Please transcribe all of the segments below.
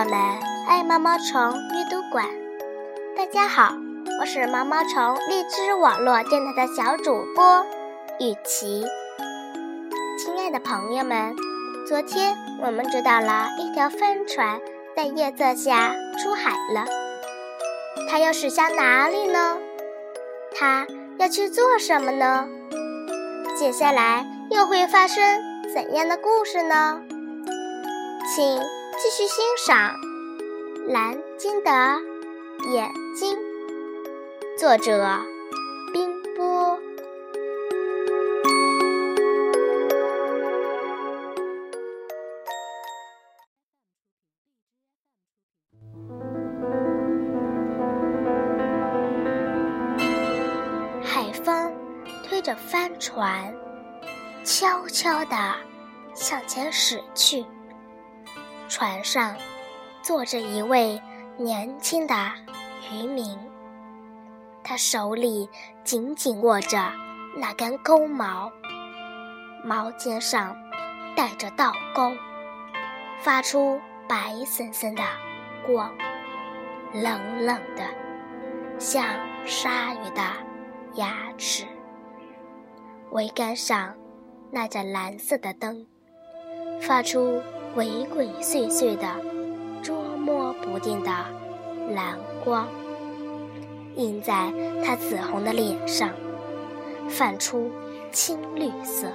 我们，爱毛毛虫阅读馆。大家好，我是毛毛虫荔枝网络电台的小主播雨琪。亲爱的朋友们，昨天我们知道了一条帆船在夜色下出海了，它要驶向哪里呢？它要去做什么呢？接下来又会发生怎样的故事呢？请继续欣赏《蓝鲸的眼睛》，作者冰波。海风推着帆船，悄悄地向前驶去。船上坐着一位年轻的渔民，他手里紧紧握着那根钩矛，矛尖上带着倒钩，发出白森森的光，冷冷的，像鲨鱼的牙齿。桅杆上那盏蓝色的灯，发出。鬼鬼祟祟的、捉摸不定的蓝光，映在他紫红的脸上，泛出青绿色。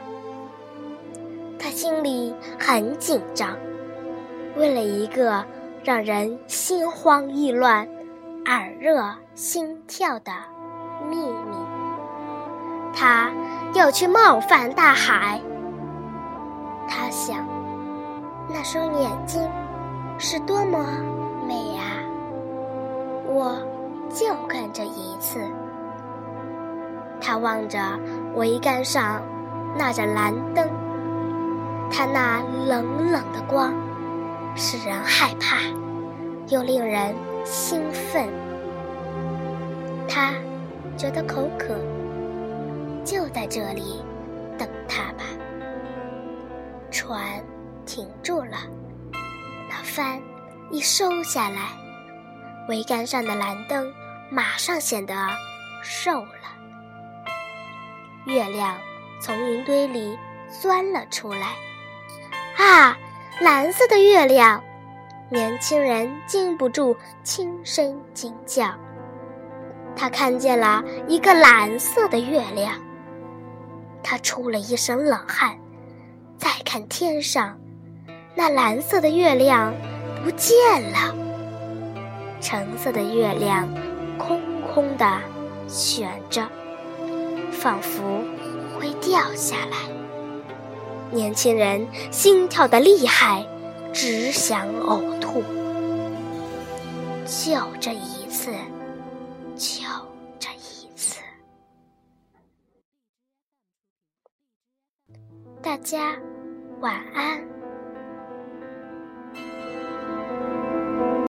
他心里很紧张，为了一个让人心慌意乱、耳热心跳的秘密，他要去冒犯大海。他想。那双眼睛是多么美啊！我就看这一次。他望着桅杆上那盏蓝灯，它那冷冷的光使人害怕，又令人兴奋。他觉得口渴，就在这里等他吧。船。停住了，那帆一收下来，桅杆上的蓝灯马上显得瘦了。月亮从云堆里钻了出来，啊，蓝色的月亮！年轻人禁不住轻声惊叫。他看见了一个蓝色的月亮，他出了一身冷汗。再看天上。那蓝色的月亮不见了，橙色的月亮空空的悬着，仿佛会掉下来。年轻人心跳的厉害，只想呕吐。就这一次，就这一次，大家晚安。